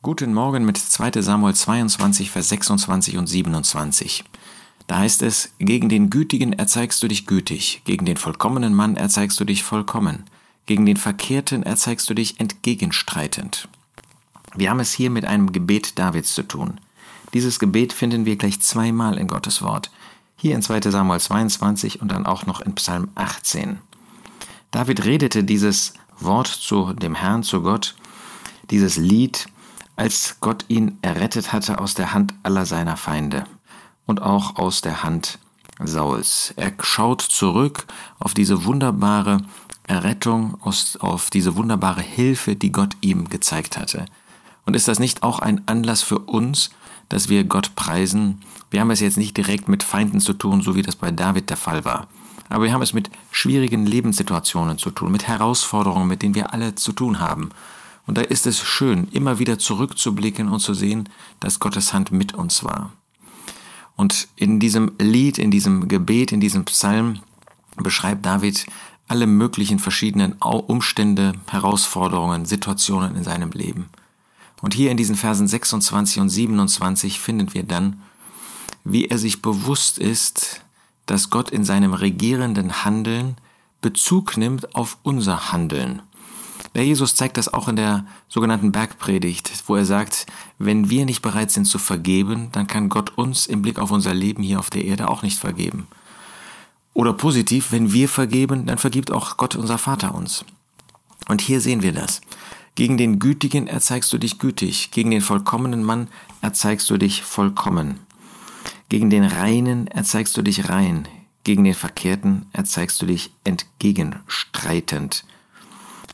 Guten Morgen mit 2 Samuel 22, Vers 26 und 27. Da heißt es, gegen den Gütigen erzeigst du dich gütig, gegen den vollkommenen Mann erzeigst du dich vollkommen, gegen den Verkehrten erzeigst du dich entgegenstreitend. Wir haben es hier mit einem Gebet Davids zu tun. Dieses Gebet finden wir gleich zweimal in Gottes Wort. Hier in 2 Samuel 22 und dann auch noch in Psalm 18. David redete dieses Wort zu dem Herrn, zu Gott, dieses Lied, als Gott ihn errettet hatte aus der Hand aller seiner Feinde und auch aus der Hand Sauls. Er schaut zurück auf diese wunderbare Errettung, auf diese wunderbare Hilfe, die Gott ihm gezeigt hatte. Und ist das nicht auch ein Anlass für uns, dass wir Gott preisen? Wir haben es jetzt nicht direkt mit Feinden zu tun, so wie das bei David der Fall war. Aber wir haben es mit schwierigen Lebenssituationen zu tun, mit Herausforderungen, mit denen wir alle zu tun haben. Und da ist es schön, immer wieder zurückzublicken und zu sehen, dass Gottes Hand mit uns war. Und in diesem Lied, in diesem Gebet, in diesem Psalm beschreibt David alle möglichen verschiedenen Umstände, Herausforderungen, Situationen in seinem Leben. Und hier in diesen Versen 26 und 27 finden wir dann, wie er sich bewusst ist, dass Gott in seinem regierenden Handeln Bezug nimmt auf unser Handeln. Der Jesus zeigt das auch in der sogenannten Bergpredigt, wo er sagt, wenn wir nicht bereit sind zu vergeben, dann kann Gott uns im Blick auf unser Leben hier auf der Erde auch nicht vergeben. Oder positiv, wenn wir vergeben, dann vergibt auch Gott unser Vater uns. Und hier sehen wir das. Gegen den Gütigen erzeigst du dich gütig, gegen den vollkommenen Mann erzeigst du dich vollkommen. Gegen den Reinen erzeigst du dich rein, gegen den Verkehrten erzeigst du dich entgegenstreitend.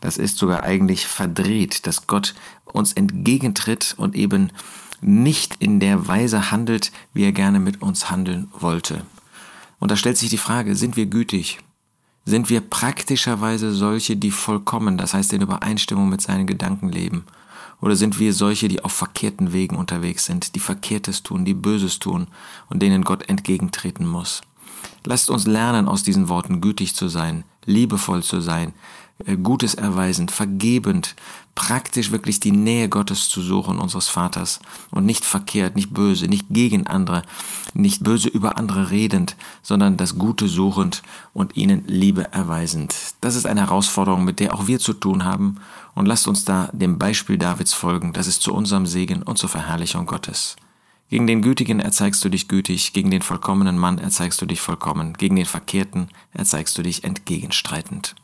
Das ist sogar eigentlich verdreht, dass Gott uns entgegentritt und eben nicht in der Weise handelt, wie er gerne mit uns handeln wollte. Und da stellt sich die Frage, sind wir gütig? Sind wir praktischerweise solche, die vollkommen, das heißt in Übereinstimmung mit seinen Gedanken leben? Oder sind wir solche, die auf verkehrten Wegen unterwegs sind, die Verkehrtes tun, die Böses tun und denen Gott entgegentreten muss? Lasst uns lernen, aus diesen Worten gütig zu sein, liebevoll zu sein, äh, Gutes erweisend, vergebend, praktisch wirklich die Nähe Gottes zu suchen, unseres Vaters, und nicht verkehrt, nicht böse, nicht gegen andere, nicht böse über andere redend, sondern das Gute suchend und ihnen Liebe erweisend. Das ist eine Herausforderung, mit der auch wir zu tun haben, und lasst uns da dem Beispiel Davids folgen, das ist zu unserem Segen und zur Verherrlichung Gottes. Gegen den Gütigen erzeigst du dich gütig, gegen den vollkommenen Mann erzeigst du dich vollkommen, gegen den Verkehrten erzeigst du dich entgegenstreitend.